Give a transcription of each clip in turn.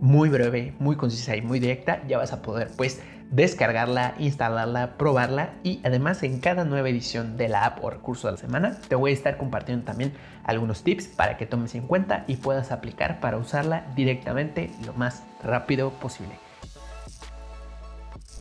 muy breve, muy concisa y muy directa, ya vas a poder pues descargarla, instalarla, probarla y además en cada nueva edición de la app o recurso de la semana te voy a estar compartiendo también algunos tips para que tomes en cuenta y puedas aplicar para usarla directamente lo más rápido posible.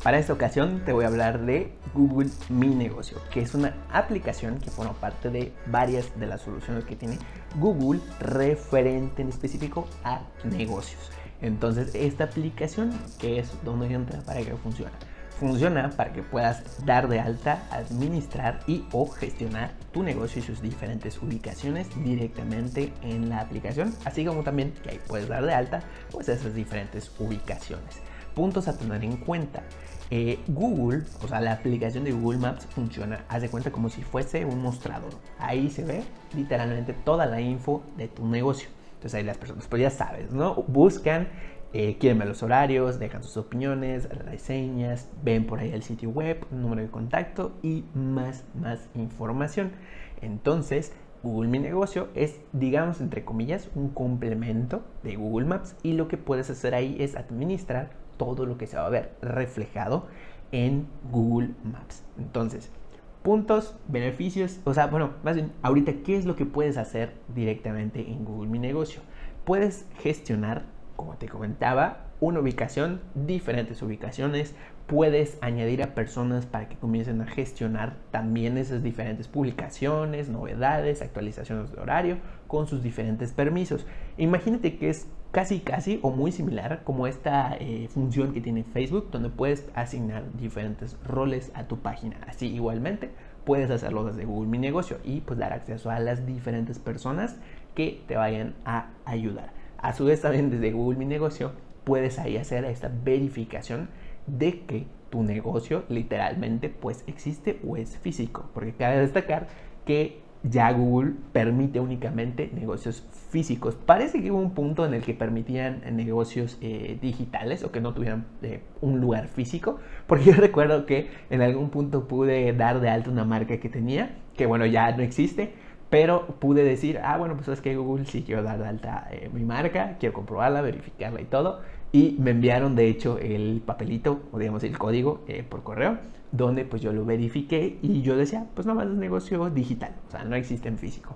Para esta ocasión te voy a hablar de Google Mi Negocio, que es una aplicación que forma parte de varias de las soluciones que tiene Google referente en específico a negocios. Entonces, esta aplicación, que es donde entra para que funcione. Funciona para que puedas dar de alta, administrar y o gestionar tu negocio y sus diferentes ubicaciones directamente en la aplicación, así como también que ahí puedes dar de alta pues esas diferentes ubicaciones. Puntos a tener en cuenta. Eh, Google, o sea, la aplicación de Google Maps funciona, haz de cuenta como si fuese un mostrador. Ahí se ve literalmente toda la info de tu negocio. Entonces ahí las personas, pues ya sabes, ¿no? Buscan, eh, quieren ver los horarios, dejan sus opiniones, reseñas, ven por ahí el sitio web, número de contacto y más, más información. Entonces, Google Mi Negocio es, digamos, entre comillas, un complemento de Google Maps y lo que puedes hacer ahí es administrar todo lo que se va a ver reflejado en Google Maps. Entonces, puntos, beneficios, o sea, bueno, más bien, ahorita, ¿qué es lo que puedes hacer directamente en Google Mi Negocio? Puedes gestionar, como te comentaba, una ubicación, diferentes ubicaciones, puedes añadir a personas para que comiencen a gestionar también esas diferentes publicaciones, novedades, actualizaciones de horario con sus diferentes permisos. Imagínate que es casi casi o muy similar como esta eh, función que tiene Facebook donde puedes asignar diferentes roles a tu página. Así igualmente puedes hacerlo desde Google Mi Negocio y pues dar acceso a las diferentes personas que te vayan a ayudar. A su vez también desde Google Mi Negocio puedes ahí hacer esta verificación de que tu negocio literalmente pues existe o es físico. Porque cabe destacar que ya Google permite únicamente negocios físicos. Parece que hubo un punto en el que permitían negocios eh, digitales o que no tuvieran eh, un lugar físico, porque yo recuerdo que en algún punto pude dar de alta una marca que tenía, que bueno, ya no existe, pero pude decir, ah, bueno, pues es que Google sí quiero dar de alta eh, mi marca, quiero comprobarla, verificarla y todo. Y me enviaron de hecho el papelito, o digamos el código por correo donde pues yo lo verifiqué y yo decía, pues nada más es negocio digital, o sea, no existe en físico.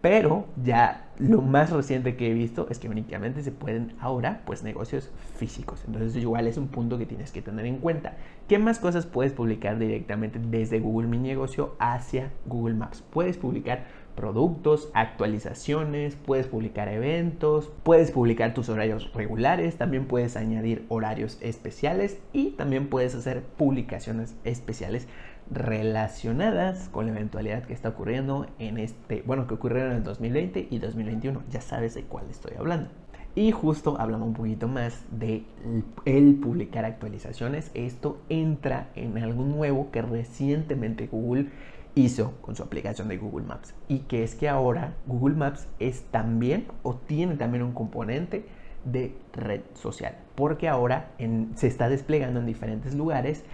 Pero ya lo más reciente que he visto es que únicamente se pueden ahora pues negocios físicos. Entonces igual es un punto que tienes que tener en cuenta. ¿Qué más cosas puedes publicar directamente desde Google Mi Negocio hacia Google Maps? Puedes publicar productos, actualizaciones, puedes publicar eventos, puedes publicar tus horarios regulares, también puedes añadir horarios especiales y también puedes hacer publicaciones especiales relacionadas con la eventualidad que está ocurriendo en este, bueno, que ocurrieron en el 2020 y 2021, ya sabes de cuál estoy hablando. Y justo hablando un poquito más de el publicar actualizaciones, esto entra en algo nuevo que recientemente Google hizo con su aplicación de Google Maps. Y que es que ahora Google Maps es también o tiene también un componente de red social. Porque ahora se está desplegando en diferentes lugares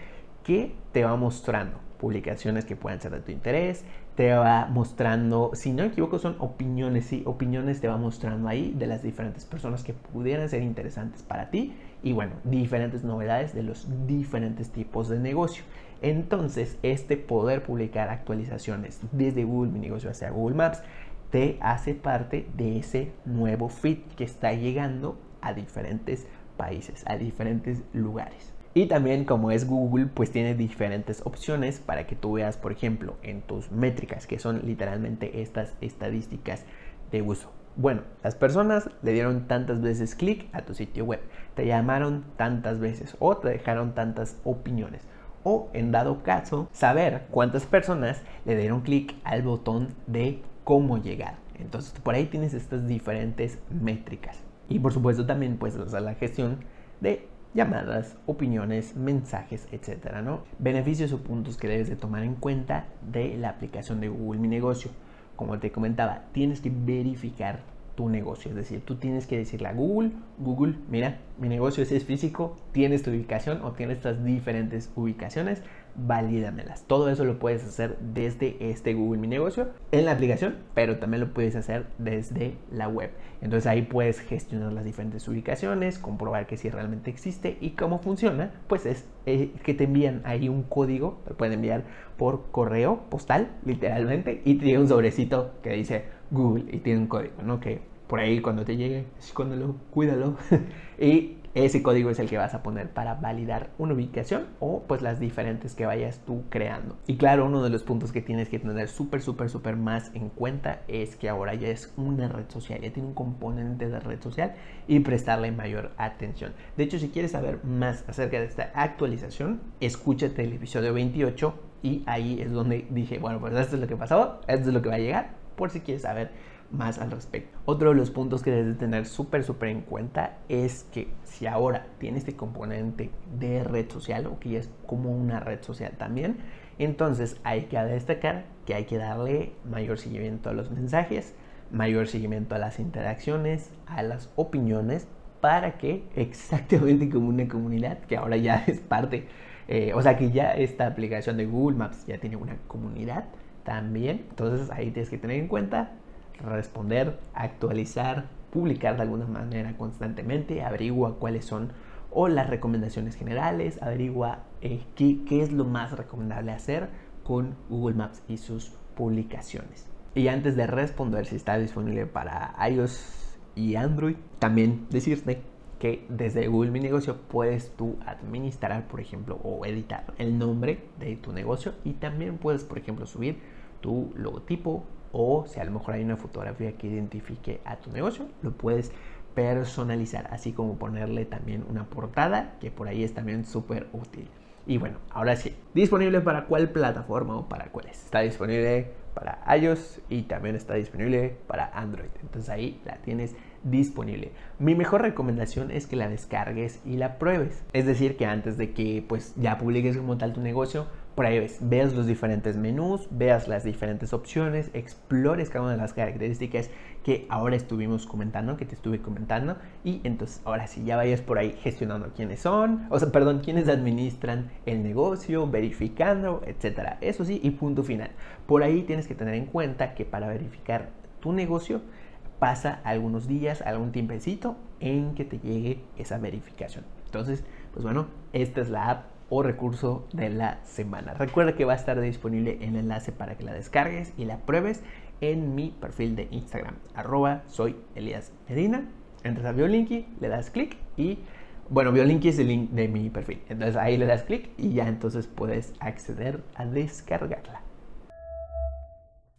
que te va mostrando publicaciones que puedan ser de tu interés, te va mostrando, si no me equivoco, son opiniones, sí, opiniones te va mostrando ahí de las diferentes personas que pudieran ser interesantes para ti y bueno, diferentes novedades de los diferentes tipos de negocio. Entonces, este poder publicar actualizaciones desde Google Mi Negocio hacia Google Maps te hace parte de ese nuevo feed que está llegando a diferentes países, a diferentes lugares. Y también como es Google, pues tiene diferentes opciones para que tú veas, por ejemplo, en tus métricas, que son literalmente estas estadísticas de uso. Bueno, las personas le dieron tantas veces clic a tu sitio web, te llamaron tantas veces o te dejaron tantas opiniones. O en dado caso, saber cuántas personas le dieron clic al botón de cómo llegar. Entonces por ahí tienes estas diferentes métricas. Y por supuesto también pues la gestión de llamadas, opiniones, mensajes, etcétera, ¿no? Beneficios o puntos que debes de tomar en cuenta de la aplicación de Google Mi Negocio. Como te comentaba, tienes que verificar tu negocio. Es decir, tú tienes que decirle a Google, Google, mira, mi negocio es físico, tienes tu ubicación o tienes estas diferentes ubicaciones, valídamelas. Todo eso lo puedes hacer desde este Google Mi Negocio en la aplicación, pero también lo puedes hacer desde la web. Entonces ahí puedes gestionar las diferentes ubicaciones, comprobar que si realmente existe y cómo funciona, pues es eh, que te envían ahí un código, lo pueden enviar por correo postal, literalmente, y te un sobrecito que dice Google y tiene un código, ¿no? Que por ahí cuando te llegue, escóndelo, cuídalo. y ese código es el que vas a poner para validar una ubicación o pues las diferentes que vayas tú creando. Y claro, uno de los puntos que tienes que tener súper, súper, súper más en cuenta es que ahora ya es una red social, ya tiene un componente de red social y prestarle mayor atención. De hecho, si quieres saber más acerca de esta actualización, escúchate el episodio 28 y ahí es donde dije, bueno, pues esto es lo que pasó, esto es lo que va a llegar por si quieres saber más al respecto. Otro de los puntos que debes tener súper, súper en cuenta es que si ahora tiene este componente de red social o que ya es como una red social también, entonces hay que destacar que hay que darle mayor seguimiento a los mensajes, mayor seguimiento a las interacciones, a las opiniones, para que exactamente como una comunidad que ahora ya es parte, eh, o sea que ya esta aplicación de Google Maps ya tiene una comunidad, también. Entonces ahí tienes que tener en cuenta responder, actualizar, publicar de alguna manera constantemente, averigua cuáles son o las recomendaciones generales, averigua eh, qué, qué es lo más recomendable hacer con Google Maps y sus publicaciones. Y antes de responder si está disponible para iOS y Android, también decirte que desde Google Mi Negocio puedes tú administrar, por ejemplo, o editar el nombre de tu negocio y también puedes, por ejemplo, subir tu logotipo o si a lo mejor hay una fotografía que identifique a tu negocio, lo puedes personalizar, así como ponerle también una portada, que por ahí es también súper útil. Y bueno, ahora sí, disponible para cuál plataforma o para cuáles. Está disponible para iOS y también está disponible para Android. Entonces ahí la tienes disponible. Mi mejor recomendación es que la descargues y la pruebes. Es decir, que antes de que pues ya publiques como tal tu negocio, pruebes, veas los diferentes menús, veas las diferentes opciones, explores cada una de las características que ahora estuvimos comentando, que te estuve comentando, y entonces ahora sí ya vayas por ahí gestionando quiénes son, o sea, perdón, quiénes administran el negocio, verificando, etcétera. Eso sí, y punto final. Por ahí tienes que tener en cuenta que para verificar tu negocio pasa algunos días, algún tiempecito en que te llegue esa verificación. Entonces, pues bueno, esta es la app o recurso de la semana. Recuerda que va a estar disponible el enlace para que la descargues y la pruebes en mi perfil de Instagram, arroba soy Elías Medina. Entras a Biolinky, le das clic y, bueno, Biolinky es el link de mi perfil. Entonces ahí le das clic y ya entonces puedes acceder a descargarla.